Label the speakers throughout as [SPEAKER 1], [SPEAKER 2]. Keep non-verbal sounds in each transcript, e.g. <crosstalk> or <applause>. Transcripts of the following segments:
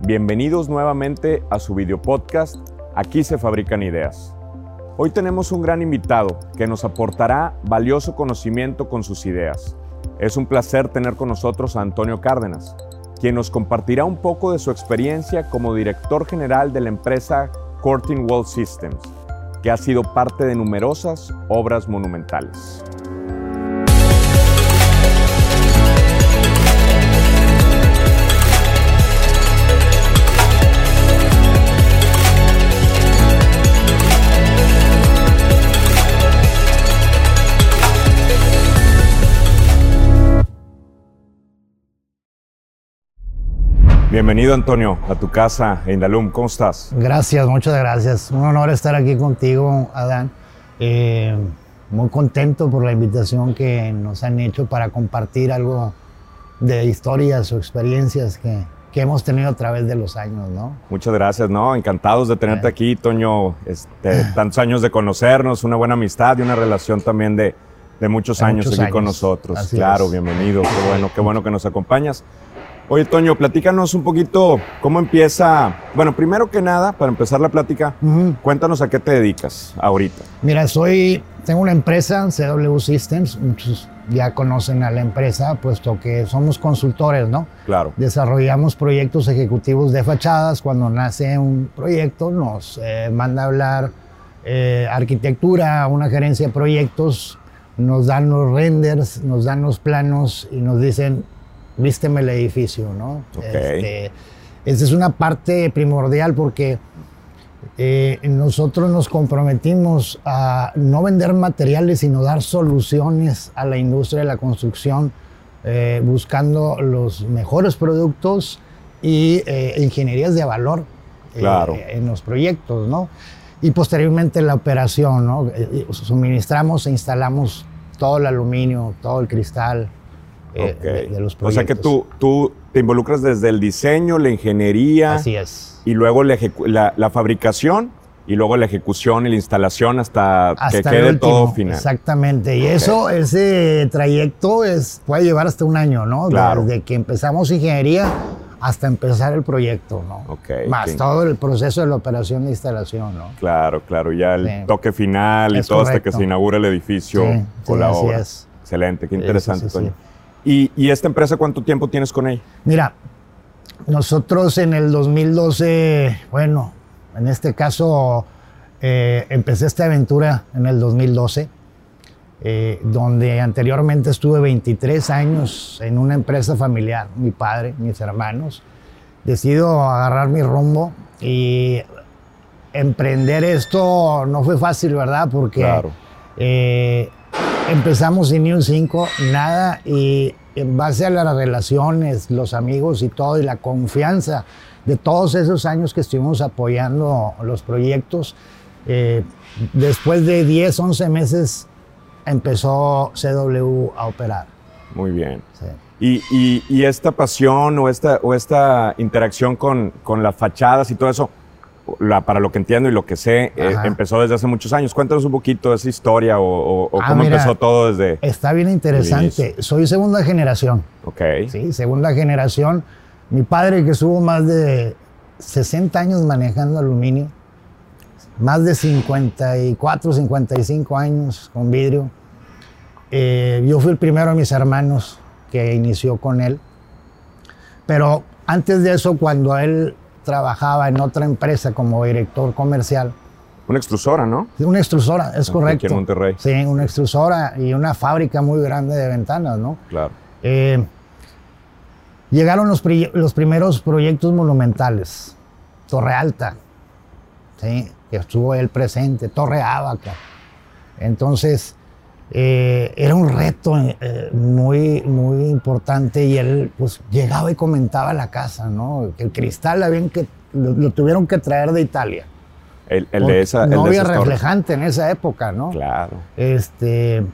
[SPEAKER 1] Bienvenidos nuevamente a su video podcast Aquí se fabrican ideas. Hoy tenemos un gran invitado que nos aportará valioso conocimiento con sus ideas. Es un placer tener con nosotros a Antonio Cárdenas, quien nos compartirá un poco de su experiencia como director general de la empresa Corting Wall Systems, que ha sido parte de numerosas obras monumentales. Bienvenido Antonio a tu casa en Indalum, ¿cómo estás?
[SPEAKER 2] Gracias, muchas gracias. Un honor estar aquí contigo, Adán. Eh, muy contento por la invitación que nos han hecho para compartir algo de historias o experiencias que, que hemos tenido a través de los años, ¿no?
[SPEAKER 1] Muchas gracias, ¿no? Encantados de tenerte aquí, Toño. Este, tantos años de conocernos, una buena amistad y una relación también de, de muchos
[SPEAKER 2] De
[SPEAKER 1] años
[SPEAKER 2] muchos
[SPEAKER 1] aquí con
[SPEAKER 2] años.
[SPEAKER 1] nosotros.
[SPEAKER 2] Así
[SPEAKER 1] claro,
[SPEAKER 2] es.
[SPEAKER 1] bienvenido, qué bueno, qué bueno que nos acompañas. Oye, Toño, platícanos un poquito cómo empieza. Bueno, primero que nada, para empezar la plática, cuéntanos a qué te dedicas ahorita.
[SPEAKER 2] Mira, soy, tengo una empresa, CW Systems, muchos ya conocen a la empresa, puesto que somos consultores, ¿no?
[SPEAKER 1] Claro.
[SPEAKER 2] Desarrollamos proyectos ejecutivos de fachadas. Cuando nace un proyecto, nos eh, manda a hablar eh, arquitectura, una gerencia de proyectos, nos dan los renders, nos dan los planos y nos dicen, vísteme el edificio, ¿no?
[SPEAKER 1] Ok.
[SPEAKER 2] Este, esa es una parte primordial porque eh, nosotros nos comprometimos a no vender materiales, sino dar soluciones a la industria de la construcción, eh, buscando los mejores productos y eh, ingenierías de valor eh,
[SPEAKER 1] Claro.
[SPEAKER 2] en los proyectos, ¿no? Y posteriormente la operación, ¿no? Suministramos e instalamos todo el aluminio, todo el cristal eh,
[SPEAKER 1] Ok.
[SPEAKER 2] de, de los
[SPEAKER 1] o sea que tú, tú te involucras desde el diseño, la ingeniería
[SPEAKER 2] Así es.
[SPEAKER 1] y luego la, ejecu- la- la fabricación y luego la ejecución y la instalación hasta, que
[SPEAKER 2] hasta el
[SPEAKER 1] quede
[SPEAKER 2] último,
[SPEAKER 1] todo final.
[SPEAKER 2] Exactamente. Y eso, ese trayecto es, puede llevar hasta un año, ¿no?
[SPEAKER 1] Claro.
[SPEAKER 2] Desde que empezamos ingeniería hasta empezar el proyecto, ¿no?
[SPEAKER 1] Ok,
[SPEAKER 2] Más todo el proceso de la operación de instalación, ¿no?
[SPEAKER 1] Claro, claro, ya el
[SPEAKER 2] Sí.
[SPEAKER 1] toque final y
[SPEAKER 2] Es
[SPEAKER 1] todo hasta que se inaugura el edificio
[SPEAKER 2] Sí, sí,
[SPEAKER 1] la
[SPEAKER 2] así
[SPEAKER 1] obra.
[SPEAKER 2] es.
[SPEAKER 1] Excelente, qué interesante, Toño. ¿Y, y esta empresa cuánto tiempo tienes con ella?
[SPEAKER 2] Mira, nosotros en el 2012, bueno, en este caso eh, empecé esta aventura en el 2012, eh, donde anteriormente estuve 23 años en una empresa familiar, mi padre, mis hermanos. Decido agarrar mi rumbo y emprender esto no fue fácil, ¿verdad? Porque
[SPEAKER 1] Claro.
[SPEAKER 2] eh, empezamos sin ni un 5, nada, y en base a las relaciones, los amigos y todo, y la confianza de todos esos años que estuvimos apoyando los proyectos, eh, después de 10, 11 meses empezó CW a operar.
[SPEAKER 1] Muy bien.
[SPEAKER 2] Sí.
[SPEAKER 1] Y, y- y esta pasión o esta, o esta interacción con, con las fachadas y todo eso, la- para lo que entiendo y lo que sé, eh, empezó desde hace muchos años. Cuéntanos un poquito de esa historia o, o- o
[SPEAKER 2] Ah,
[SPEAKER 1] cómo
[SPEAKER 2] mira.
[SPEAKER 1] empezó todo desde...
[SPEAKER 2] Está bien interesante. Soy segunda generación.
[SPEAKER 1] Ok.
[SPEAKER 2] Sí, segunda generación. Mi padre que estuvo más de 60 años manejando aluminio, más de 54, 55 años con vidrio. Eh, yo fui el primero de mis hermanos que inició con él. Pero antes de eso, cuando él trabajaba en otra empresa como director comercial,
[SPEAKER 1] Una extrusora, ¿no?
[SPEAKER 2] una extrusora, es
[SPEAKER 1] Aquí
[SPEAKER 2] correcto.
[SPEAKER 1] en Monterrey.
[SPEAKER 2] Sí, una extrusora y una fábrica muy grande de ventanas, ¿no?
[SPEAKER 1] Claro.
[SPEAKER 2] Eh, llegaron los, los primeros proyectos monumentales. Torre Alta, ¿sí? que estuvo él presente, Torre Ábaca. Entonces, eh, era un reto eh, muy, muy importante y él pues, llegaba y comentaba la casa, ¿no? Que el cristal habían que, lo, lo tuvieron que traer de Italia.
[SPEAKER 1] El, el de esa... el
[SPEAKER 2] no
[SPEAKER 1] de
[SPEAKER 2] había
[SPEAKER 1] torres.
[SPEAKER 2] reflejante en esa época, ¿no?
[SPEAKER 1] Claro.
[SPEAKER 2] Este,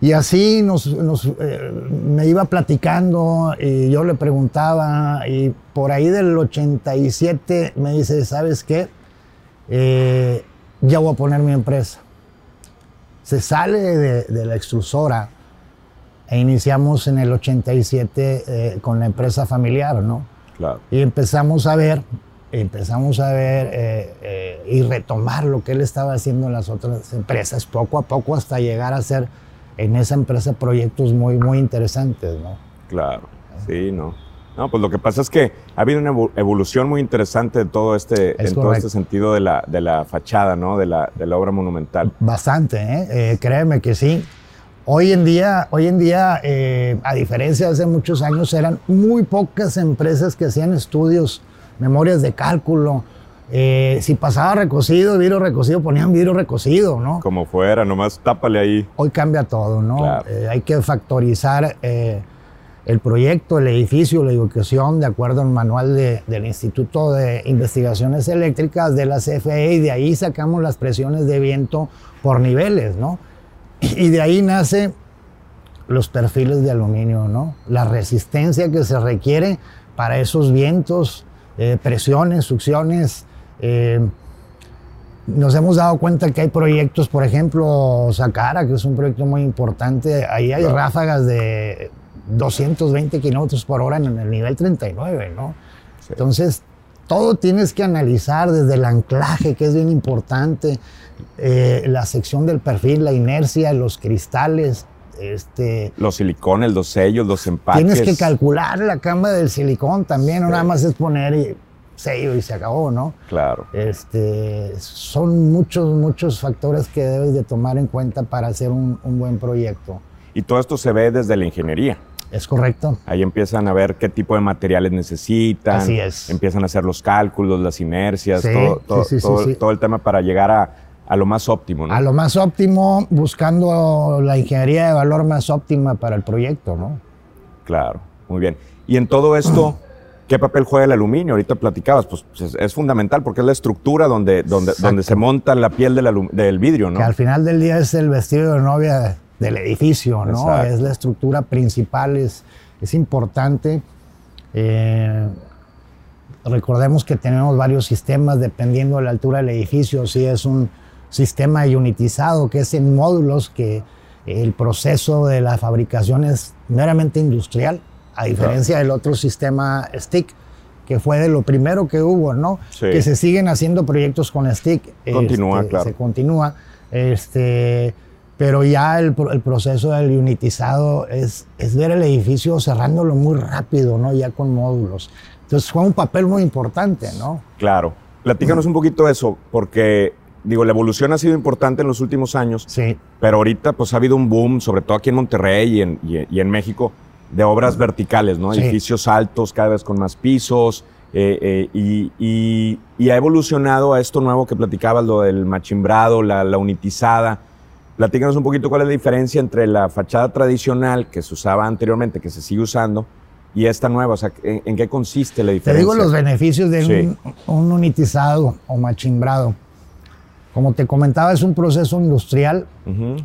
[SPEAKER 2] y así nos, nos, eh, me iba platicando y yo le preguntaba y por ahí del 87 me dice, ¿sabes qué? Ya voy a poner mi empresa. Se sale de, de la extrusora e iniciamos en el 87 eh, con la empresa familiar, ¿no?
[SPEAKER 1] Claro.
[SPEAKER 2] Y empezamos a ver, empezamos a ver eh, eh, y retomar lo que él estaba haciendo en las otras empresas, poco a poco hasta llegar a hacer en esa empresa proyectos muy, muy interesantes, ¿no?
[SPEAKER 1] Claro, sí, ¿no? No, pues lo que pasa es que ha habido una evo- evolución muy interesante de todo este,
[SPEAKER 2] Es
[SPEAKER 1] en todo este sentido de la, de la fachada, ¿no? De la, de la obra monumental.
[SPEAKER 2] Bastante, ¿eh? Eh, créeme que sí. Hoy en día, hoy en día eh, a diferencia de hace muchos años, eran muy pocas empresas que hacían estudios, memorias de cálculo. Eh, si pasaba recocido, vidrio recocido, ponían vidrio recocido, ¿no?
[SPEAKER 1] Como fuera, nomás tápale ahí.
[SPEAKER 2] Hoy cambia todo, ¿no?
[SPEAKER 1] Claro.
[SPEAKER 2] Eh, hay que factorizar eh, el proyecto, el edificio, la educación, de acuerdo al manual de- del Instituto de Investigaciones Eléctricas de la CFE, y de ahí sacamos las presiones de viento por niveles, ¿no? Y de ahí nace los perfiles de aluminio, ¿no? La resistencia que se requiere para esos vientos, eh, presiones, succiones. eh, nos hemos dado cuenta que hay proyectos, por ejemplo, Sacara, que es un proyecto muy importante. Ahí hay ráfagas de 220 kilómetros por hora en el nivel 39, ¿no?
[SPEAKER 1] Sí.
[SPEAKER 2] Entonces, todo tienes que analizar desde el anclaje, que es bien importante, eh, la sección del perfil, la inercia, los cristales. Este,
[SPEAKER 1] Los silicones, los sellos, los empaques.
[SPEAKER 2] tienes que calcular la cama del silicón también, no
[SPEAKER 1] Sí.
[SPEAKER 2] nada más es poner y sello y se acabó, ¿no?
[SPEAKER 1] Claro.
[SPEAKER 2] Este, son muchos, muchos factores que debes de tomar en cuenta para hacer un, un buen proyecto.
[SPEAKER 1] Y todo esto se ve desde la ingeniería.
[SPEAKER 2] ¿Es correcto?
[SPEAKER 1] Ahí empiezan a ver qué tipo de materiales necesitan.
[SPEAKER 2] Así es.
[SPEAKER 1] Empiezan a hacer los cálculos, las inercias,
[SPEAKER 2] Sí,
[SPEAKER 1] todo, todo,
[SPEAKER 2] sí, sí, sí,
[SPEAKER 1] todo-
[SPEAKER 2] sí.
[SPEAKER 1] todo el tema para llegar a, a lo más óptimo, ¿no?
[SPEAKER 2] A lo más óptimo, buscando la ingeniería de valor más óptima para el proyecto, ¿no?
[SPEAKER 1] Claro, muy bien. Y en todo esto, ¿qué papel juega el aluminio? Ahorita platicabas, pues es, es fundamental porque es la estructura donde, donde,
[SPEAKER 2] Exacto.
[SPEAKER 1] donde se monta la piel del, del vidrio, ¿no?
[SPEAKER 2] Que al final del día es el vestido de novia del edificio, ¿no?
[SPEAKER 1] Exacto.
[SPEAKER 2] Es la estructura principal, es, es importante. Eh, recordemos que tenemos varios sistemas dependiendo de la altura del edificio. Si es un sistema unitizado, que es en módulos, que el proceso de la fabricación es meramente industrial, a diferencia del otro sistema stick, que fue de lo primero que hubo, ¿no?
[SPEAKER 1] Sí.
[SPEAKER 2] Que se siguen haciendo proyectos con stick.
[SPEAKER 1] Continúa,
[SPEAKER 2] este,
[SPEAKER 1] claro.
[SPEAKER 2] Se continúa. Este, pero ya el, el proceso del unitizado es, es ver el edificio cerrándolo muy rápido, ¿no? Ya con módulos. Entonces juega un papel muy importante, ¿no?
[SPEAKER 1] Claro. Platícanos un poquito eso, porque, digo, la evolución ha sido importante en los últimos años,
[SPEAKER 2] Sí.
[SPEAKER 1] pero ahorita pues ha habido un boom, sobre todo aquí en Monterrey y en, y- y en México, de obras verticales, ¿no?
[SPEAKER 2] Sí.
[SPEAKER 1] Edificios altos, cada vez con más pisos, eh, eh, y, y- y ha evolucionado a esto nuevo que platicabas, lo del machimbrado, la, la unitizada. Platícanos un poquito cuál es la diferencia entre la fachada tradicional que se usaba anteriormente, que se sigue usando, y esta nueva. O sea, ¿en, en qué consiste la
[SPEAKER 2] Te
[SPEAKER 1] diferencia?
[SPEAKER 2] digo los beneficios de
[SPEAKER 1] Sí.
[SPEAKER 2] un, un unitizado o machimbrado. Como te comentaba, es un proceso industrial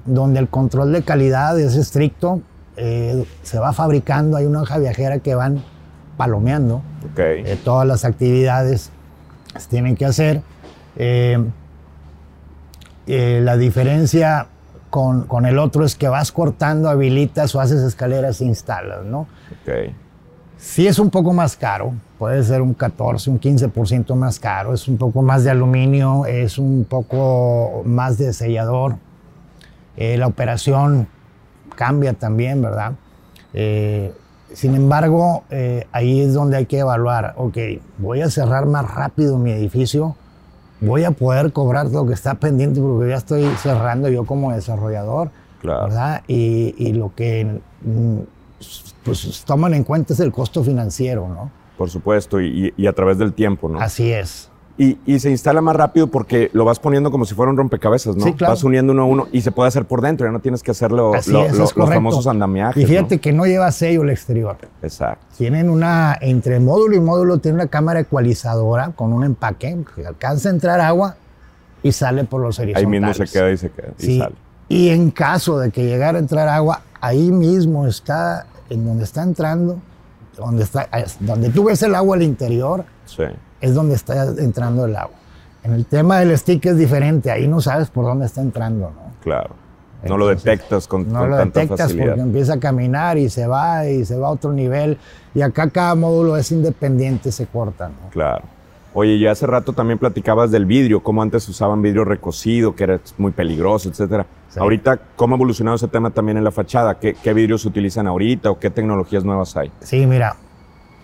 [SPEAKER 2] donde el control de calidad es estricto. eh, se va fabricando, hay una hoja viajera que van palomeando.
[SPEAKER 1] Ok.
[SPEAKER 2] eh, todas las actividades se tienen que hacer. Eh, eh, la diferencia con, con el otro es que vas cortando, habilitas o haces escaleras e instalas, ¿no?
[SPEAKER 1] ok.
[SPEAKER 2] Sí es un poco más caro, puede ser un 14, un 15% más caro, es un poco más de aluminio, es un poco más de sellador. Eh, la operación cambia también, ¿verdad? Eh, sin embargo, eh, ahí es donde hay que evaluar, ok, voy a cerrar más rápido mi edificio, voy a poder cobrar lo que está pendiente porque ya estoy cerrando yo como desarrollador,
[SPEAKER 1] Claro.
[SPEAKER 2] ¿verdad? Y, y lo que mm, pues toman en cuenta es el costo financiero, ¿no?
[SPEAKER 1] Por supuesto, y a través del tiempo, ¿no?
[SPEAKER 2] Así es.
[SPEAKER 1] Y, y se instala más rápido porque lo vas poniendo como si fuera un rompecabezas, ¿no?
[SPEAKER 2] Sí, claro.
[SPEAKER 1] Vas uniendo uno a uno y se puede hacer por dentro, ya no tienes que hacerlo
[SPEAKER 2] Así
[SPEAKER 1] lo-
[SPEAKER 2] es,
[SPEAKER 1] lo-
[SPEAKER 2] es
[SPEAKER 1] los famosos andamiajes.
[SPEAKER 2] Y fíjate
[SPEAKER 1] ¿no?
[SPEAKER 2] que no lleva sello el exterior.
[SPEAKER 1] Exacto.
[SPEAKER 2] Tienen una, entre módulo y módulo, tiene una cámara ecualizadora con un empaque que alcanza a entrar agua y sale por los
[SPEAKER 1] Ahí
[SPEAKER 2] horizontales.
[SPEAKER 1] mismo se queda y se queda y
[SPEAKER 2] Sí.
[SPEAKER 1] sale.
[SPEAKER 2] Y en caso de que llegara a entrar agua, ahí mismo está, en donde está entrando, donde, está, es- donde tú ves el agua al interior,
[SPEAKER 1] Sí.
[SPEAKER 2] Es donde está entrando el agua. En el tema del stick es diferente, ahí no sabes por dónde está entrando, ¿no?
[SPEAKER 1] Claro. no lo detectas con,
[SPEAKER 2] no
[SPEAKER 1] con
[SPEAKER 2] lo
[SPEAKER 1] tanta
[SPEAKER 2] detectas
[SPEAKER 1] facilidad.
[SPEAKER 2] porque empieza a caminar y se va y se va a otro nivel. Y acá cada módulo es independiente, se corta. ¿no?
[SPEAKER 1] Claro. Oye, y hace rato también platicabas del vidrio, cómo antes usaban vidrio recocido, que era muy peligroso, etcétera.
[SPEAKER 2] Sí.
[SPEAKER 1] Ahorita, ¿cómo ha evolucionado ese tema también en la fachada? ¿Qué, qué vidrios se utilizan ahorita o qué tecnologías nuevas hay?
[SPEAKER 2] Sí, mira,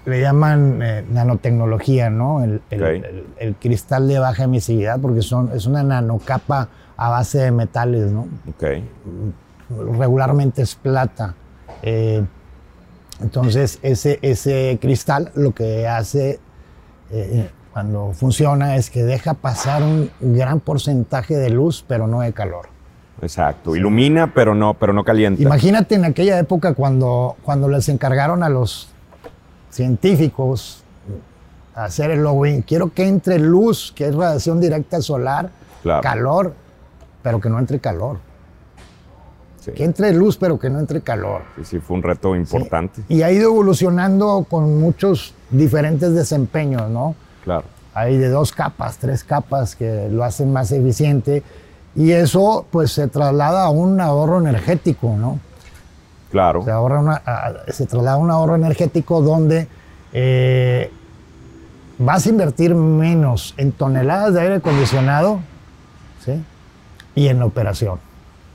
[SPEAKER 2] le llaman eh, nanotecnología, ¿no? El, el-
[SPEAKER 1] Ok.
[SPEAKER 2] el- el cristal de baja emisividad, porque son, es una nanocapa a base de metales, ¿no?
[SPEAKER 1] Ok,
[SPEAKER 2] regularmente es plata. Eh, entonces, ese, ese cristal lo que hace eh, cuando funciona es que deja pasar un gran porcentaje de luz, pero no de calor.
[SPEAKER 1] exacto. Ilumina, pero no, pero no calienta.
[SPEAKER 2] Imagínate en aquella época cuando, cuando les encargaron a los científicos hacer el login, quiero que entre luz, que es radiación directa solar,
[SPEAKER 1] Claro.
[SPEAKER 2] calor, pero que no entre calor.
[SPEAKER 1] Sí.
[SPEAKER 2] Que entre luz, pero que no entre calor.
[SPEAKER 1] Sí, sí, fue un reto importante.
[SPEAKER 2] Y ha ido evolucionando con muchos diferentes desempeños, ¿no?
[SPEAKER 1] Claro.
[SPEAKER 2] Hay de dos capas, tres capas que lo hacen más eficiente y eso pues se traslada a un ahorro energético, ¿no?
[SPEAKER 1] Claro.
[SPEAKER 2] Se, ahorra una- se traslada un ahorro energético donde eh, vas a invertir menos en toneladas de aire acondicionado ¿sí? y en operación.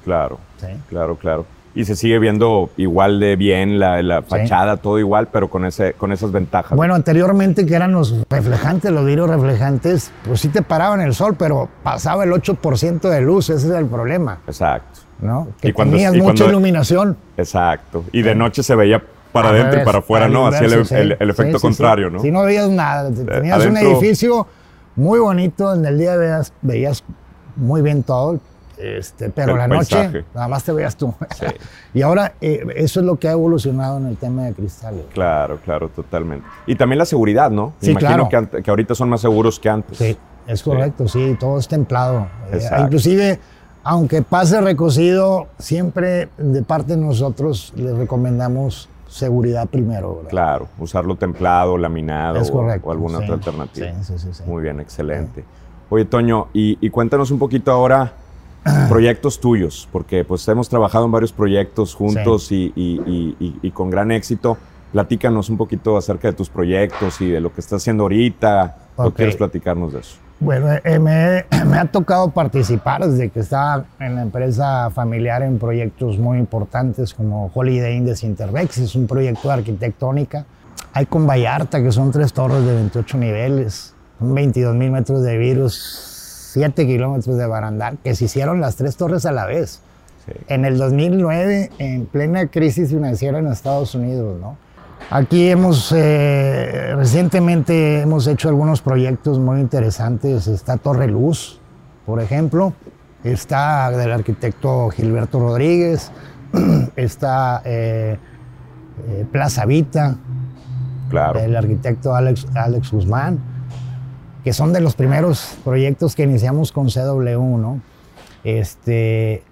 [SPEAKER 1] Claro.
[SPEAKER 2] ¿sí?
[SPEAKER 1] Claro, claro. Y se sigue viendo igual de bien la, la fachada, todo igual, pero con, ese, con esas ventajas.
[SPEAKER 2] Bueno, anteriormente que eran los reflejantes, los vidrios reflejantes, pues sí te paraban el sol, pero pasaba el 8% de luz, ese es el problema,
[SPEAKER 1] Exacto.
[SPEAKER 2] ¿No? Que
[SPEAKER 1] Y cuando-
[SPEAKER 2] tenías
[SPEAKER 1] y
[SPEAKER 2] mucha
[SPEAKER 1] cuando-
[SPEAKER 2] iluminación.
[SPEAKER 1] Exacto. Y de noche se veía para adentro y para afuera, ¿no? Hacía el,
[SPEAKER 2] inverso, sí.
[SPEAKER 1] el- el efecto
[SPEAKER 2] Sí,
[SPEAKER 1] contrario. ¿no?
[SPEAKER 2] Si no veías nada, tenías un edificio muy bonito, en el día veías, veías muy bien todo, este, pero la noche nada más te veías tú. <laughs> y ahora eh, eso es lo que ha evolucionado en el tema de cristales.
[SPEAKER 1] Claro, claro, totalmente. Y también la seguridad, ¿no? Me
[SPEAKER 2] Sí,
[SPEAKER 1] imagino
[SPEAKER 2] claro.
[SPEAKER 1] que, que ahorita son más seguros que antes.
[SPEAKER 2] Sí, es correcto, sí, todo es templado. Eh, inclusive, aunque pase recocido, siempre de parte de nosotros les recomendamos seguridad primero. ¿verdad?
[SPEAKER 1] Claro, usarlo templado, laminado
[SPEAKER 2] Es
[SPEAKER 1] o- alguna
[SPEAKER 2] sí.
[SPEAKER 1] otra alternativa.
[SPEAKER 2] Sí, sí, sí.
[SPEAKER 1] Muy bien, excelente. Oye, Toño, y, y cuéntanos un poquito ahora <clears throat> proyectos tuyos, porque pues hemos trabajado en varios proyectos juntos y, con gran éxito. Platícanos un poquito acerca de tus proyectos y de lo que estás haciendo ahorita. ¿O quieres platicarnos de eso?
[SPEAKER 2] Bueno, eh, me, <clears throat> me ha tocado participar desde que estaba en la empresa familiar en proyectos muy importantes como Holiday Inn de Cintervex, es un proyecto de arquitectónica. Hay con Vallarta, que son tres torres de 28 niveles, son 22 mil metros de virus, 7 kilómetros de barandal, que se hicieron las tres torres a la vez.
[SPEAKER 1] Sí.
[SPEAKER 2] En el 2009, en plena crisis financiera en Estados Unidos, ¿no? Aquí hemos, eh, recientemente hemos hecho algunos proyectos muy interesantes. Está Torre Luz, por ejemplo. Está del arquitecto Gilberto Rodríguez. <clears throat> Está eh, eh, Plaza Vita,
[SPEAKER 1] Claro.
[SPEAKER 2] del arquitecto Alex, Alex Guzmán, que son de los primeros proyectos que iniciamos con CW, ¿no? Este,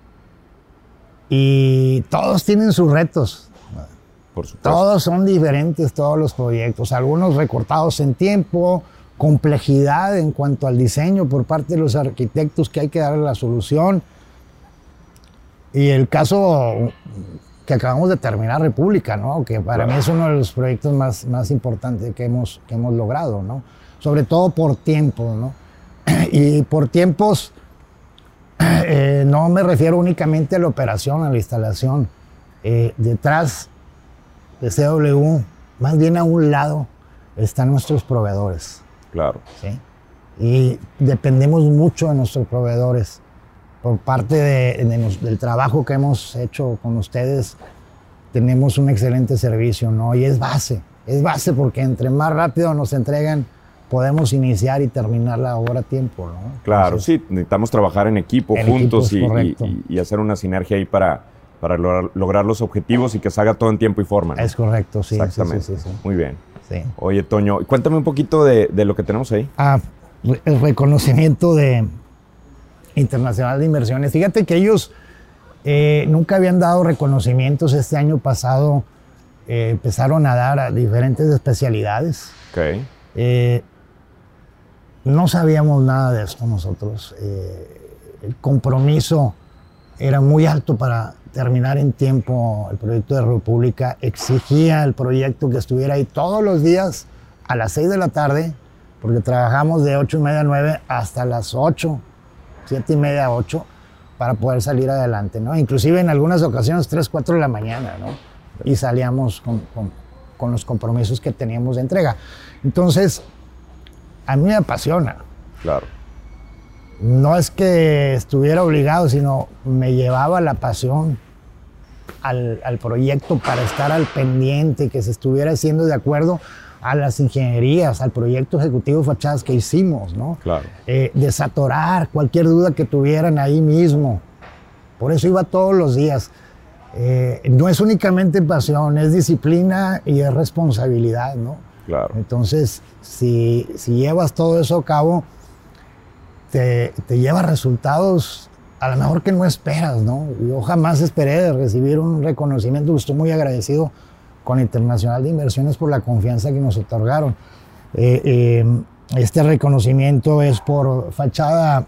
[SPEAKER 2] y todos tienen sus retos,
[SPEAKER 1] Por supuesto.
[SPEAKER 2] todos son diferentes, todos los proyectos, algunos recortados en tiempo, complejidad en cuanto al diseño por parte de los arquitectos que hay que darle la solución. Y el caso que acabamos de terminar, República, ¿no? que para
[SPEAKER 1] Claro.
[SPEAKER 2] mí es uno de los proyectos más, más importantes que hemos, que hemos logrado, ¿no? sobre todo por tiempo. ¿no? <clears throat> Y por tiempos <clears throat> eh, no me refiero únicamente a la operación, a la instalación. Eh, detrás de CW, más bien a un lado, están nuestros proveedores.
[SPEAKER 1] Claro.
[SPEAKER 2] ¿sí? Y dependemos mucho de nuestros proveedores. Por parte de- de nos- del trabajo que hemos hecho con ustedes, tenemos un excelente servicio, ¿no? Y es base, es base porque entre más rápido nos entregan, podemos iniciar y terminar la obra a tiempo, ¿no?
[SPEAKER 1] Claro,
[SPEAKER 2] Entonces,
[SPEAKER 1] sí, necesitamos trabajar en equipo,
[SPEAKER 2] equipo
[SPEAKER 1] juntos y,
[SPEAKER 2] correcto.
[SPEAKER 1] y- y hacer una sinergia ahí para, para lograr, lograr los objetivos y que se haga todo en tiempo y forma. ¿no?
[SPEAKER 2] Es correcto, sí.
[SPEAKER 1] Exactamente.
[SPEAKER 2] Sí, sí, sí,
[SPEAKER 1] Muy bien. Oye, Toño, cuéntame un poquito de, de lo que tenemos ahí.
[SPEAKER 2] Ah, el reconocimiento de Internacional de Inversiones. Fíjate que ellos eh, nunca habían dado reconocimientos. Este año pasado eh, empezaron a dar a diferentes especialidades.
[SPEAKER 1] Ok.
[SPEAKER 2] Eh, no sabíamos nada de esto nosotros. El compromiso era muy alto para terminar en tiempo el proyecto de República. Exigía el proyecto que estuviera ahí todos los días a las 6 de la tarde, porque trabajamos de 8 y media a 9 hasta las 8, 7 y media a 8, para poder salir adelante, ¿no? Inclusive en algunas ocasiones 3, 4 de la mañana, ¿no? Y salíamos con, con, con los compromisos que teníamos de entrega. Entonces, a mí me apasiona.
[SPEAKER 1] Claro.
[SPEAKER 2] No es que estuviera obligado, sino me llevaba la pasión al, al proyecto para estar al pendiente, que se estuviera haciendo de acuerdo a las ingenierías, al proyecto ejecutivo de fachadas que hicimos, ¿no?
[SPEAKER 1] Claro.
[SPEAKER 2] Eh, desatorar cualquier duda que tuvieran ahí mismo. Por eso iba todos los días. Eh, no es únicamente pasión, es disciplina y es responsabilidad, ¿no?
[SPEAKER 1] Claro.
[SPEAKER 2] Entonces, si, si llevas todo eso a cabo, te, te lleva resultados a lo mejor que no esperas, ¿no? Yo jamás esperé de recibir un reconocimiento, estoy muy agradecido con Internacional de Inversiones por la confianza que nos otorgaron. Eh, eh, este reconocimiento es por fachada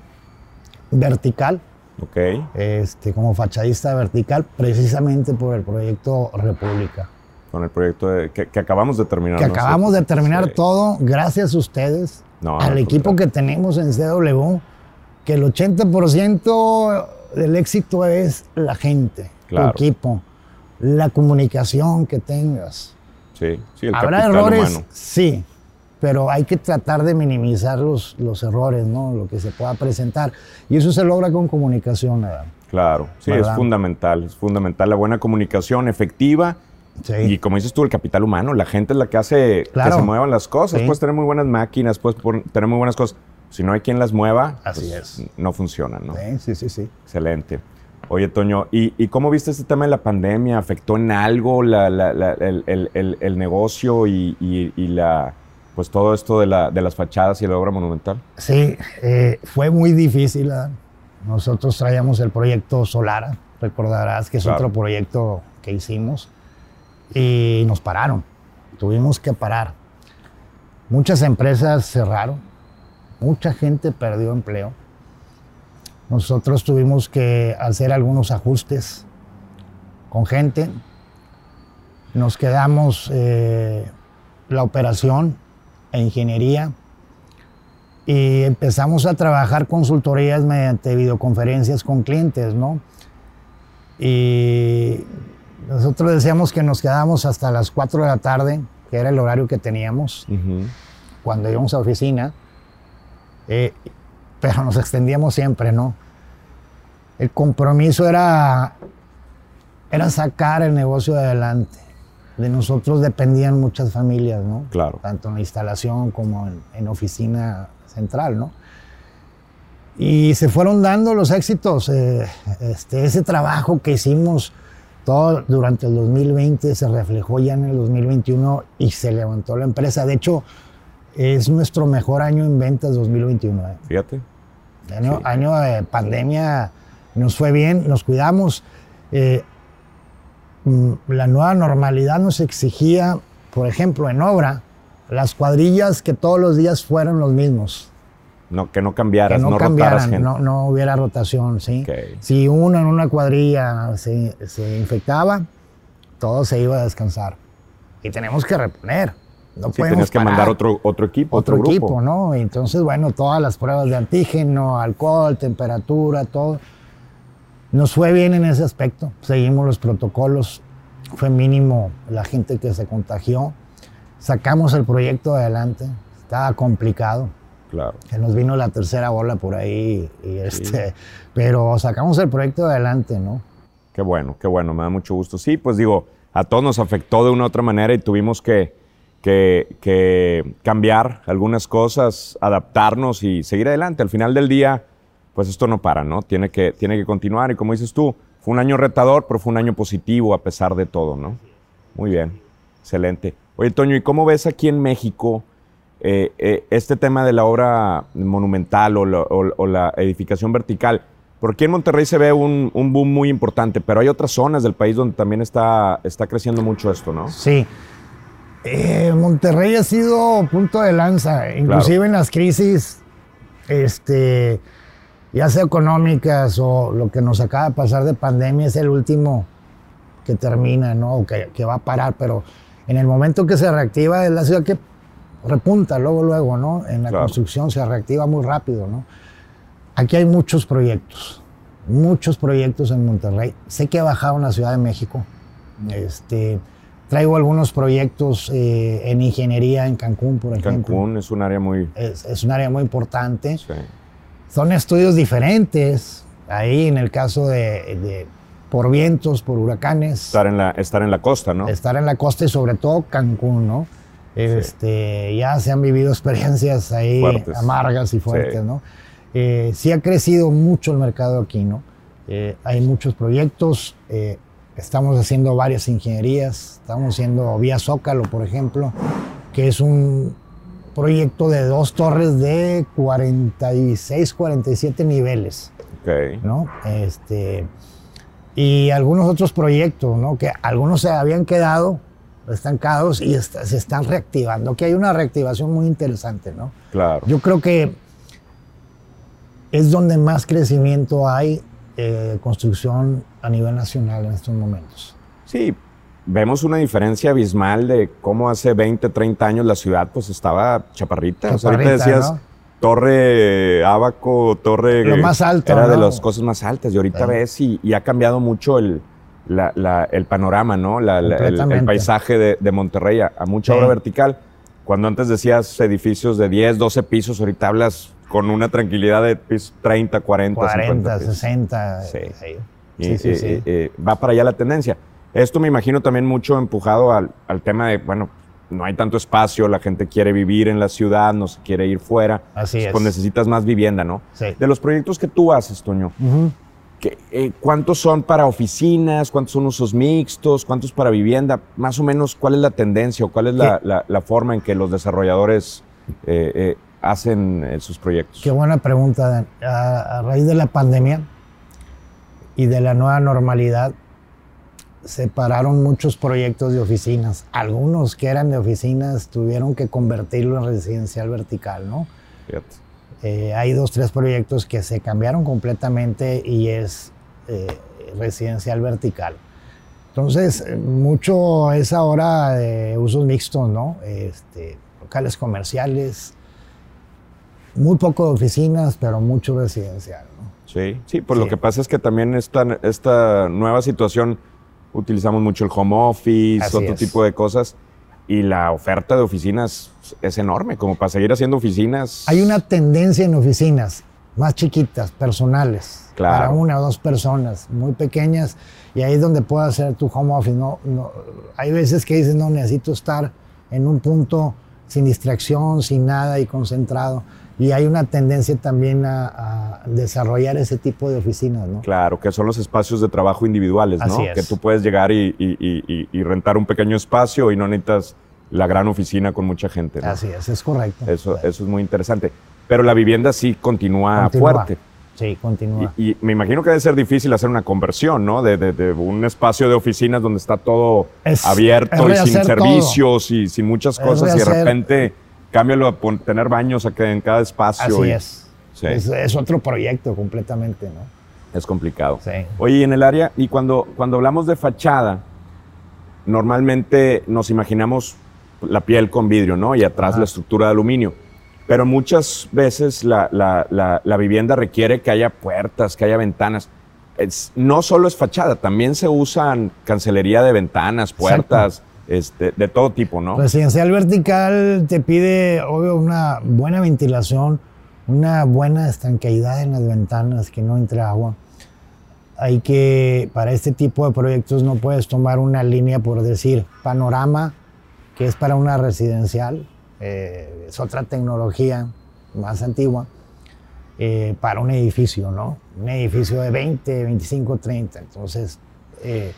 [SPEAKER 2] vertical,
[SPEAKER 1] Ok.
[SPEAKER 2] este, como fachadista vertical, precisamente por el proyecto República.
[SPEAKER 1] Con el proyecto de- que, que acabamos de terminar.
[SPEAKER 2] Que
[SPEAKER 1] nosotros.
[SPEAKER 2] acabamos de terminar
[SPEAKER 1] Sí.
[SPEAKER 2] todo gracias a ustedes,
[SPEAKER 1] No,
[SPEAKER 2] al equipo
[SPEAKER 1] contrario.
[SPEAKER 2] que tenemos en CW, que el 80% del éxito es la gente,
[SPEAKER 1] Claro.
[SPEAKER 2] tu equipo, la comunicación que tengas.
[SPEAKER 1] Sí, sí, el
[SPEAKER 2] Habrá errores,
[SPEAKER 1] humano.
[SPEAKER 2] sí, pero hay que tratar de minimizar los, los errores, ¿no? Lo que se pueda presentar. Y eso se logra con comunicación, Adam.
[SPEAKER 1] Claro, sí,
[SPEAKER 2] ¿Verdad?
[SPEAKER 1] es fundamental. Es fundamental la buena comunicación efectiva.
[SPEAKER 2] Sí.
[SPEAKER 1] Y como dices tú, el capital humano, la gente es la que hace
[SPEAKER 2] Claro.
[SPEAKER 1] que se muevan las cosas.
[SPEAKER 2] Sí.
[SPEAKER 1] Puedes tener muy buenas máquinas, puedes tener muy buenas cosas. Si no hay quien las mueva,
[SPEAKER 2] Así
[SPEAKER 1] pues,
[SPEAKER 2] es.
[SPEAKER 1] no funcionan, ¿no?
[SPEAKER 2] Sí, sí, sí, sí.
[SPEAKER 1] Excelente. Oye, Toño, ¿y, y cómo viste este tema de la pandemia? ¿Afectó en algo la- la- la- el, el- el- el negocio y, y- y la, pues todo esto de, la- de las fachadas y la obra monumental?
[SPEAKER 2] Sí, eh, fue muy difícil. Nosotros traíamos el proyecto Solara, recordarás que es
[SPEAKER 1] Claro.
[SPEAKER 2] otro proyecto que hicimos, y nos pararon. Tuvimos que parar. Muchas empresas cerraron, mucha gente perdió empleo. Nosotros tuvimos que hacer algunos ajustes con gente. Nos quedamos eh, la operación e ingeniería y empezamos a trabajar consultorías mediante videoconferencias con clientes, ¿no? Y nosotros decíamos que nos quedábamos hasta las 4 de la tarde, que era el horario que teníamos
[SPEAKER 1] Ujú.
[SPEAKER 2] cuando íbamos a oficina, eh, pero nos extendíamos siempre, ¿no? El compromiso era, era sacar el negocio adelante. De nosotros dependían muchas familias, ¿no?
[SPEAKER 1] Claro.
[SPEAKER 2] Tanto en la instalación como en, en oficina central, ¿no? Y se fueron dando los éxitos. eh, este, ese trabajo que hicimos todo durante el 2020 se reflejó ya en el 2021 y se levantó la empresa. De hecho, es nuestro mejor año en ventas 2021. ¿eh?
[SPEAKER 1] Fíjate.
[SPEAKER 2] Año,
[SPEAKER 1] Sí.
[SPEAKER 2] año de pandemia nos fue bien, nos cuidamos. eh, mm, la nueva normalidad nos exigía, por ejemplo, en obra, las cuadrillas que todos los días fueran los mismos.
[SPEAKER 1] No, que no cambiaras,
[SPEAKER 2] Que no,
[SPEAKER 1] no, rotaras
[SPEAKER 2] cambiaran,
[SPEAKER 1] gente.
[SPEAKER 2] no, no hubiera rotación, ¿sí? Si uno en una cuadrilla se, se infectaba, todo se iba a descansar. Y tenemos que reponer. No
[SPEAKER 1] Sí,
[SPEAKER 2] podemos
[SPEAKER 1] que
[SPEAKER 2] parar
[SPEAKER 1] mandar otro, otro equipo,
[SPEAKER 2] otro,
[SPEAKER 1] otro,
[SPEAKER 2] equipo,
[SPEAKER 1] grupo.
[SPEAKER 2] ¿no? Entonces, bueno, todas las pruebas de antígeno, alcohol, temperatura, todo. Nos fue bien en ese aspecto. Seguimos los protocolos. Fue mínimo la gente que se contagió. Sacamos el proyecto adelante. Estaba complicado.
[SPEAKER 1] Claro.
[SPEAKER 2] Se nos vino la tercera bola por ahí. Y este, Pero sacamos el proyecto adelante, ¿no?
[SPEAKER 1] Qué bueno, qué bueno, me da mucho gusto. Sí, pues digo, a todos nos afectó de una u otra manera y tuvimos que, que- que cambiar algunas cosas, adaptarnos y seguir adelante. Al final del día, pues esto no para, ¿no? Tiene que, tiene que continuar y como dices tú, fue un año retador, pero fue un año positivo a pesar de todo, ¿no? Muy bien, excelente. Oye, Toño, ¿y cómo ves aquí en México eh, eh, este tema de la obra monumental o la, o- o la edificación vertical? Porque en Monterrey se ve un, un boom muy importante, pero hay otras zonas del país donde también está, está creciendo mucho esto, ¿no?
[SPEAKER 2] Sí. Eh, Monterrey ha sido punto de lanza, inclusive en las crisis, este, ya sea económicas o lo que nos acaba de pasar de pandemia, es el último que termina, ¿no? O que, que va a parar, pero en el momento que se reactiva es la ciudad que repunta luego, luego, ¿no? En la construcción se reactiva muy rápido, ¿no? Aquí hay muchos proyectos, muchos proyectos en Monterrey. Sé que ha bajado en la Ciudad de México. Este, traigo algunos proyectos eh, en ingeniería en Cancún, por ejemplo.
[SPEAKER 1] Cancún es un área muy...
[SPEAKER 2] Es, un área muy importante. Son estudios diferentes. Ahí en el caso de, por vientos, por huracanes.
[SPEAKER 1] Estar en, la, estar en la costa, ¿no?
[SPEAKER 2] Estar en la costa y sobre todo Cancún, ¿no? Este, Ya se han vivido experiencias ahí amargas y fuertes, ¿no? Eh, sí ha crecido mucho el mercado aquí, ¿no? Eh, hay muchos proyectos, eh, estamos haciendo varias ingenierías, estamos haciendo Vía Zócalo, por ejemplo, que es un proyecto de dos torres de 46, 47 niveles,
[SPEAKER 1] okay.
[SPEAKER 2] ¿no? Este, y algunos otros proyectos, ¿no? Que algunos se habían quedado estancados y se están reactivando, que hay una reactivación muy interesante, ¿no?
[SPEAKER 1] Claro.
[SPEAKER 2] Yo creo que es donde más crecimiento hay de construcción a nivel nacional en estos momentos.
[SPEAKER 1] Sí, vemos una diferencia abismal de cómo hace 20, 30 años la ciudad pues estaba chaparrita.
[SPEAKER 2] chaparrita
[SPEAKER 1] ahorita decías Torre Abaco, Torre...
[SPEAKER 2] Lo más alto,
[SPEAKER 1] Era de las cosas más altas y ahorita ves y, ha cambiado mucho el, el panorama, ¿no? el, paisaje de, Monterrey a, mucha obra vertical. Cuando antes decías edificios de 10, 12 pisos, ahorita hablas con una tranquilidad de 30, 40,
[SPEAKER 2] 40, 60.
[SPEAKER 1] Sí. Sí, sí, sí, va para allá la tendencia. Esto me imagino también mucho empujado al, tema de, bueno, no hay tanto espacio, la gente quiere vivir en la ciudad, no se quiere ir fuera.
[SPEAKER 2] Así es.
[SPEAKER 1] Pues necesitas más vivienda, ¿no?
[SPEAKER 2] Sí.
[SPEAKER 1] De los proyectos que tú haces, Toño, eh, ¿cuántos son para oficinas? ¿Cuántos son usos mixtos? ¿Cuántos para vivienda? Más o menos, ¿cuál es la tendencia o cuál es la, forma en que los desarrolladores eh, eh, hacen sus proyectos?
[SPEAKER 2] Qué buena pregunta. A, raíz de la pandemia y de la nueva normalidad, se pararon muchos proyectos de oficinas. Algunos que eran de oficinas tuvieron que convertirlo en residencial vertical, ¿no? Eh, hay dos, tres proyectos que se cambiaron completamente y es eh, residencial vertical. Entonces, mucho es ahora de usos mixtos, ¿no? Este, locales comerciales, muy poco de oficinas, pero mucho residencial. ¿no?
[SPEAKER 1] Sí, sí, pues lo que pasa es que también esta, esta nueva situación utilizamos mucho el home office, otro tipo de cosas, y la oferta de oficinas es enorme, como para seguir haciendo oficinas.
[SPEAKER 2] Hay una tendencia en oficinas más chiquitas, personales,
[SPEAKER 1] claro.
[SPEAKER 2] para una o dos personas, muy pequeñas, y ahí es donde puedes hacer tu home office. No, no, hay veces que dices, no, necesito estar en un punto sin distracción, sin nada y concentrado y hay una tendencia también a, desarrollar ese tipo de oficinas, ¿no?
[SPEAKER 1] Claro, que son los espacios de trabajo individuales, ¿no?
[SPEAKER 2] Así es.
[SPEAKER 1] Que tú puedes llegar y, rentar un pequeño espacio y no necesitas la gran oficina con mucha gente. ¿no?
[SPEAKER 2] Así es, es correcto.
[SPEAKER 1] Eso, eso es muy interesante. Pero la vivienda sí continúa, fuerte.
[SPEAKER 2] Sí, continúa.
[SPEAKER 1] Y, me imagino que debe ser difícil hacer una conversión, ¿no? De, un espacio de oficinas donde está todo abierto y sin servicios y sin muchas cosas y de repente cámbialo a tener baños en cada espacio.
[SPEAKER 2] Así es. es. otro proyecto completamente, ¿no?
[SPEAKER 1] Es complicado.
[SPEAKER 2] Sí.
[SPEAKER 1] Oye, en el área, y cuando, cuando hablamos de fachada, normalmente nos imaginamos la piel con vidrio, ¿no? Y atrás la estructura de aluminio. Pero muchas veces la, la, vivienda requiere que haya puertas, que haya ventanas. no solo es fachada, también se usan cancelería de ventanas, puertas. Este, de todo tipo, ¿no?
[SPEAKER 2] Residencial vertical te pide, obvio, una buena ventilación, una buena estanqueidad en las ventanas, que no entre agua. Hay que, para este tipo de proyectos no puedes tomar una línea, por decir, panorama, que es para una residencial, eh, es otra tecnología más antigua, eh, para un edificio, ¿no? Un edificio de 20, 25, 30. Entonces, eh,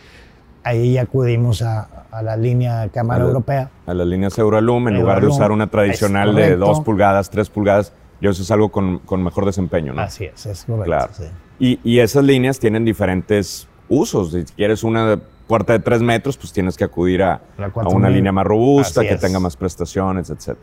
[SPEAKER 2] ahí acudimos a, la línea Cámara Europea.
[SPEAKER 1] A las líneas Euralum, en lugar de usar una tradicional de 2 pulgadas, 3 pulgadas, y eso es algo con, mejor desempeño, ¿no?
[SPEAKER 2] Así es, es correcto.
[SPEAKER 1] Claro. Y, esas líneas tienen diferentes usos. Si quieres una puerta de tres metros, pues tienes que acudir a, una línea más robusta, que tenga más prestaciones, etc.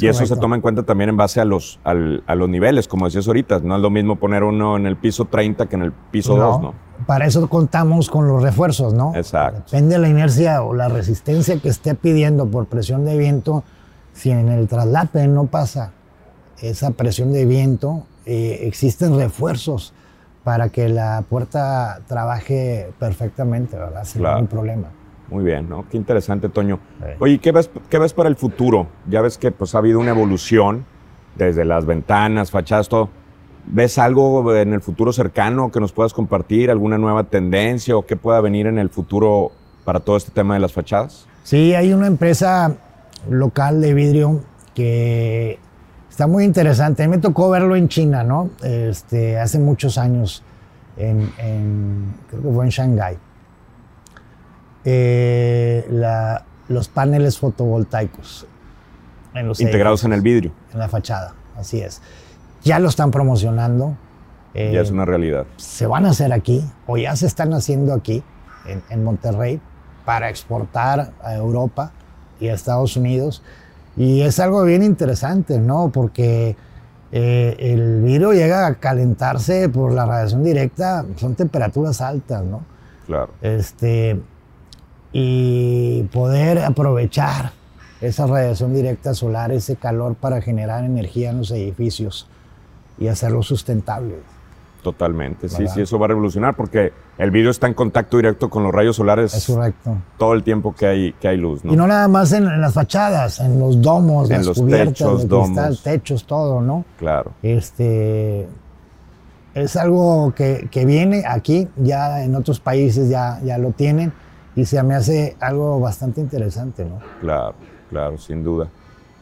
[SPEAKER 1] y eso se toma en cuenta también en base a los, a los niveles, como decías ahorita. No es lo mismo poner uno en el piso 30 que en el piso 2, ¿no?
[SPEAKER 2] Para eso contamos con los refuerzos, ¿no?
[SPEAKER 1] Exacto.
[SPEAKER 2] Depende de la inercia o la resistencia que esté pidiendo por presión de viento. Si en el traslape no pasa esa presión de viento, eh, existen refuerzos para que la puerta trabaje perfectamente, ¿verdad? Sin ningún problema.
[SPEAKER 1] Muy bien, ¿no? Qué interesante, Toño. Oye, ¿qué ves, ¿qué ves para el futuro? Ya ves que pues, ha habido una evolución desde las ventanas, fachadas, todo. ¿Ves algo en el futuro cercano que nos puedas compartir? ¿Alguna nueva tendencia o qué pueda venir en el futuro para todo este tema de las fachadas?
[SPEAKER 2] Sí, hay una empresa local de vidrio que Está muy interesante. A mí me tocó verlo en China, ¿no? Este, hace muchos años, en, creo que fue en Shanghái. Eh, los paneles fotovoltaicos.
[SPEAKER 1] Integrados en el vidrio.
[SPEAKER 2] En la fachada, así es. Ya lo están promocionando.
[SPEAKER 1] ya es una realidad.
[SPEAKER 2] Se van a hacer aquí, o ya se están haciendo aquí, en, en Monterrey, para exportar a Europa y a Estados Unidos. Y es algo bien interesante, ¿no? Porque eh, el vidrio llega a calentarse por la radiación directa, son temperaturas altas, ¿no?
[SPEAKER 1] Claro.
[SPEAKER 2] Este, y poder aprovechar esa radiación directa solar, ese calor para generar energía en los edificios y hacerlo sustentable.
[SPEAKER 1] Totalmente, sí, sí, eso va a revolucionar porque el vidrio está en contacto directo con los rayos solares todo el tiempo que hay, que hay luz. ¿no?
[SPEAKER 2] Y no nada más en, las fachadas, en los domos, en las los cubiertas techos, de cristal, techos, todo, ¿no?
[SPEAKER 1] Claro.
[SPEAKER 2] Este, es algo que, que, viene aquí, ya en otros países ya, ya lo tienen y se me hace algo bastante interesante, ¿no?
[SPEAKER 1] Claro, claro, sin duda.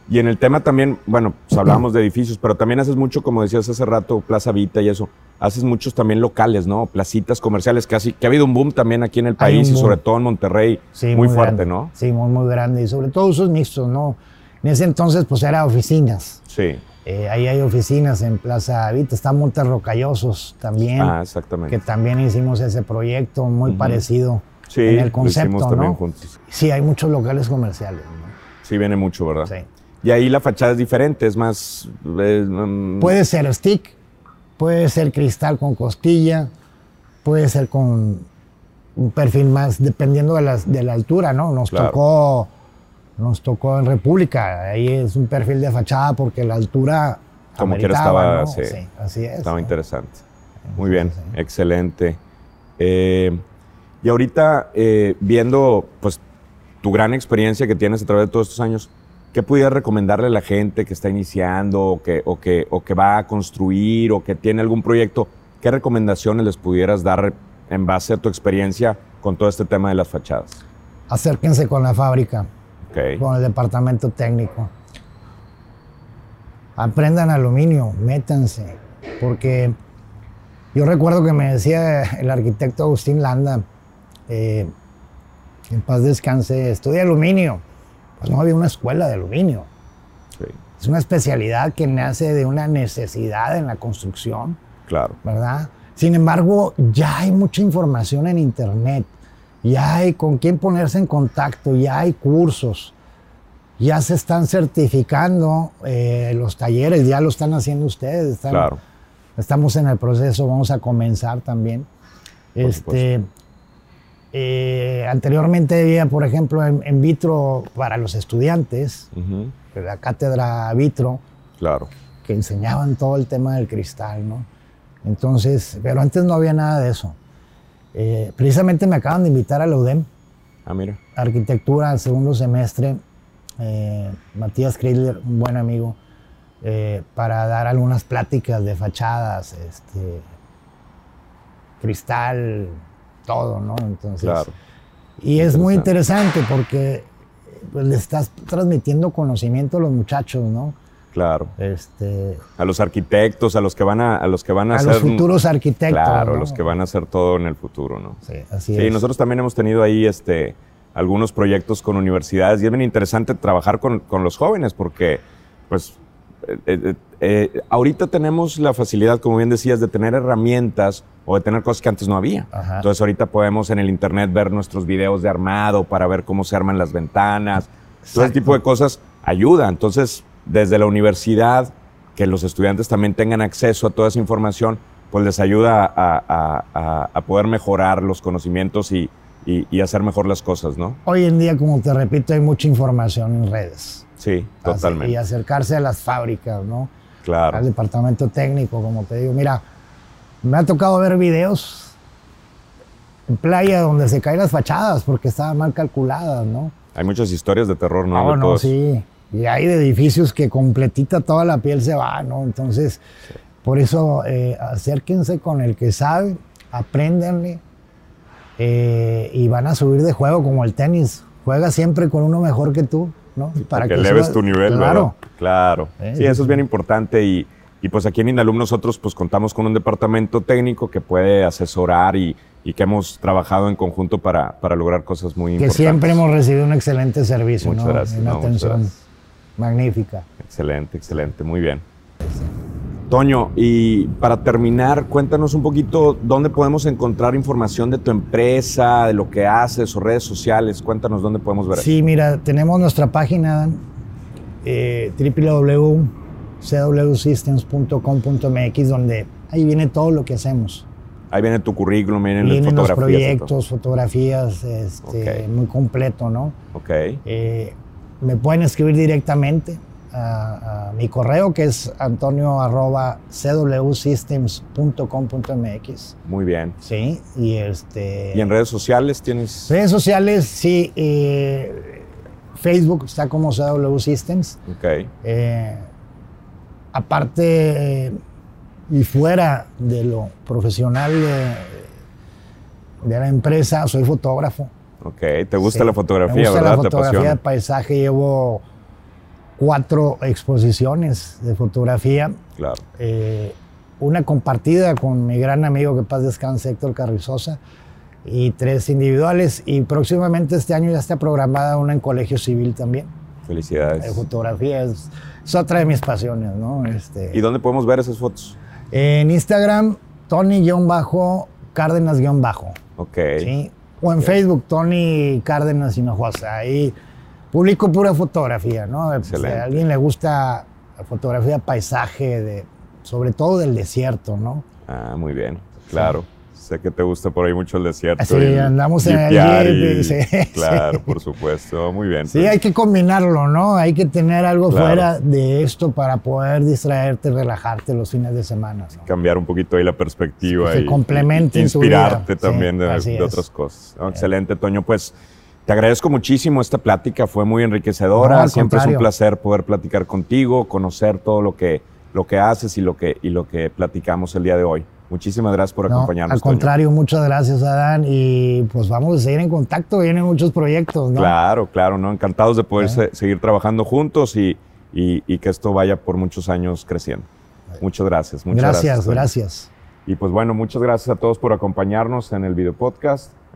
[SPEAKER 1] Y en el tema también, bueno, pues hablábamos de edificios, pero también haces mucho, como decías hace rato, Plaza Vita y eso. Haces muchos también locales, ¿no? Placitas comerciales, casi, que ha habido un boom también aquí en el país y sobre todo en Monterrey. Sí, muy, fuerte, ¿no?
[SPEAKER 2] Sí, muy, muy grande. Y sobre todo usos mixtos, ¿no? En ese entonces, pues era oficinas.
[SPEAKER 1] Sí.
[SPEAKER 2] Eh, ahí hay oficinas en Plaza Vita. Está Montes Rocallosos también.
[SPEAKER 1] Ah, exactamente.
[SPEAKER 2] Que también hicimos ese proyecto muy parecido
[SPEAKER 1] sí, en el concepto, lo hicimos también juntos.
[SPEAKER 2] Sí, hay muchos locales comerciales, ¿no?
[SPEAKER 1] Sí, viene mucho, ¿verdad? Sí. Y ahí la fachada es diferente, es más...
[SPEAKER 2] Mm, puede ser stick, puede ser cristal con costilla, puede ser con un perfil más, dependiendo de la, de la altura, ¿no? Nos tocó nos tocó en República, ahí es un perfil de fachada porque la altura...
[SPEAKER 1] Como quiera estaba, sí,
[SPEAKER 2] así es.
[SPEAKER 1] Estaba interesante. Muy bien, excelente. Eh, y ahorita, eh, viendo pues tu gran experiencia que tienes a través de todos estos años, ¿Qué pudieras recomendarle a la gente que está iniciando o que, o, que, o que va a construir o que tiene algún proyecto? ¿Qué recomendaciones les pudieras dar en base a tu experiencia con todo este tema de las fachadas?
[SPEAKER 2] Acérquense con la fábrica, con el departamento técnico. Aprendan aluminio, métanse, porque yo recuerdo que me decía el arquitecto Agustín Landa, eh, en paz descanse, estudia aluminio pues no había una escuela de aluminio. Es una especialidad que nace de una necesidad en la construcción.
[SPEAKER 1] Claro.
[SPEAKER 2] ¿Verdad? Sin embargo, ya hay mucha información en Internet. Ya hay con quién ponerse en contacto, ya hay cursos, ya se están certificando eh, los talleres, ya lo están haciendo ustedes.
[SPEAKER 1] claro.
[SPEAKER 2] Estamos en el proceso, vamos a comenzar también. este, eh, anteriormente había, por ejemplo, en, vitro para los estudiantes, la cátedra vitro,
[SPEAKER 1] claro.
[SPEAKER 2] que enseñaban todo el tema del cristal, ¿no? Entonces, pero antes no había nada de eso. Eh, precisamente me acaban de invitar a la UDEM.
[SPEAKER 1] Ah, mira.
[SPEAKER 2] Arquitectura segundo semestre. Eh, Matías Kreidler, un buen amigo, para dar algunas pláticas de fachadas, este, cristal, todo, ¿no? Entonces,
[SPEAKER 1] claro.
[SPEAKER 2] Y es muy interesante porque pues, le estás transmitiendo conocimiento a los muchachos, ¿no?
[SPEAKER 1] Claro.
[SPEAKER 2] Este,
[SPEAKER 1] a los arquitectos, a los que van a, a los que van a,
[SPEAKER 2] a los futuros arquitectos.
[SPEAKER 1] Claro, a los que van a hacer todo en el futuro, ¿no?
[SPEAKER 2] Sí, así es.
[SPEAKER 1] Sí, nosotros también hemos tenido ahí este, algunos proyectos con universidades y es bien interesante trabajar con, con los jóvenes porque, pues, eh, eh, eh, ahorita tenemos la facilidad, como bien decías, de tener herramientas o de tener cosas que antes no había. Entonces ahorita podemos en el internet ver nuestros videos de armado para ver cómo se arman las ventanas. Todo ese tipo de cosas ayuda. Entonces, desde la universidad, que los estudiantes también tengan acceso a toda esa información, pues les ayuda a, poder mejorar los conocimientos y, hacer mejor las cosas, ¿no?
[SPEAKER 2] Hoy en día, como te repito, hay mucha información en redes.
[SPEAKER 1] Sí, totalmente.
[SPEAKER 2] y acercarse a las fábricas, ¿no?
[SPEAKER 1] Claro.
[SPEAKER 2] Al departamento técnico, como te digo. Mira, me ha tocado ver videos en playa donde se caen las fachadas porque estaban mal calculadas, ¿no?
[SPEAKER 1] Hay muchas historias de terror, ¿no?
[SPEAKER 2] Ah, no, sí. Y hay de edificios que completita toda la piel se va, ¿no? Entonces, por eso eh, acérquense con el que sabe, apréndanle eh, y van a subir de juego como el tenis. Juega siempre con uno mejor que tú, ¿no?
[SPEAKER 1] Para que, eleves tu nivel, claro. Claro. sí, eso es bien importante y, y pues aquí en Inalum nosotros pues contamos con un departamento técnico que puede asesorar y, y que hemos trabajado en conjunto para, para lograr cosas muy importantes.
[SPEAKER 2] Que siempre hemos recibido un excelente servicio, muchas Gracias, una atención magnífica.
[SPEAKER 1] Excelente, excelente, muy bien. Toño, y para terminar, cuéntanos un poquito dónde podemos encontrar información de tu empresa, de lo que haces o redes sociales. Cuéntanos dónde podemos ver.
[SPEAKER 2] Sí, mira, tenemos nuestra página eh, www.cwsystems.com.mx donde ahí viene todo lo que hacemos.
[SPEAKER 1] Ahí viene tu currículum, vienen,
[SPEAKER 2] vienen los proyectos, fotografías, este, muy completo, ¿no?
[SPEAKER 1] Ok.
[SPEAKER 2] Eh, me pueden escribir directamente a, mi correo que es antonio.cwsystems.com.mx.
[SPEAKER 1] Muy bien.
[SPEAKER 2] Sí, y este...
[SPEAKER 1] ¿Y en redes sociales tienes?
[SPEAKER 2] Redes sociales, sí. Eh, Facebook está como CW Systems.
[SPEAKER 1] Ok.
[SPEAKER 2] Eh, aparte y fuera de lo profesional de, la empresa, soy fotógrafo.
[SPEAKER 1] Ok, ¿te gusta la fotografía, me gusta
[SPEAKER 2] la fotografía de paisaje, llevo cuatro exposiciones de fotografía.
[SPEAKER 1] Claro.
[SPEAKER 2] Eh, una compartida con mi gran amigo que paz descanse, Héctor Carrizosa, y tres individuales. Y próximamente este año ya está programada una en Colegio Civil también.
[SPEAKER 1] Felicidades.
[SPEAKER 2] De fotografía es, otra de mis pasiones, ¿no? Este,
[SPEAKER 1] ¿Y dónde podemos ver esas fotos?
[SPEAKER 2] En Instagram, Tony-Cárdenas-Bajo.
[SPEAKER 1] Ok.
[SPEAKER 2] ¿sí? O en Facebook, Tony Cárdenas Hinojosa. Ahí publico pura fotografía, ¿no? Si a alguien le gusta la fotografía paisaje, de, sobre todo del desierto, ¿no?
[SPEAKER 1] Ah, muy bien, claro. Sé que te gusta por ahí mucho el desierto.
[SPEAKER 2] Sí, andamos en el
[SPEAKER 1] sí, <laughs> Claro, <laughs> por supuesto. Muy bien.
[SPEAKER 2] Sí, pues. hay que combinarlo, ¿no? Hay que tener algo fuera de esto para poder distraerte, relajarte los fines de semana.
[SPEAKER 1] Cambiar un poquito ahí la perspectiva.
[SPEAKER 2] y, complemente
[SPEAKER 1] Inspirarte también de, otras cosas. Excelente, Toño. Pues te agradezco muchísimo esta plática. Fue muy enriquecedora. Siempre es un placer poder platicar contigo, conocer todo lo que, lo que haces y lo que, y lo que platicamos el día de hoy. Muchísimas gracias por acompañarnos.
[SPEAKER 2] Al contrario, muchas gracias, Adán. Y pues vamos a seguir en contacto. Vienen muchos proyectos, ¿no?
[SPEAKER 1] Claro, claro, ¿no? Encantados de poder seguir trabajando juntos y, y, que esto vaya por muchos años creciendo. Muchas gracias. Muchas
[SPEAKER 2] gracias, gracias. gracias.
[SPEAKER 1] Y pues bueno, muchas gracias a todos por acompañarnos en el video podcast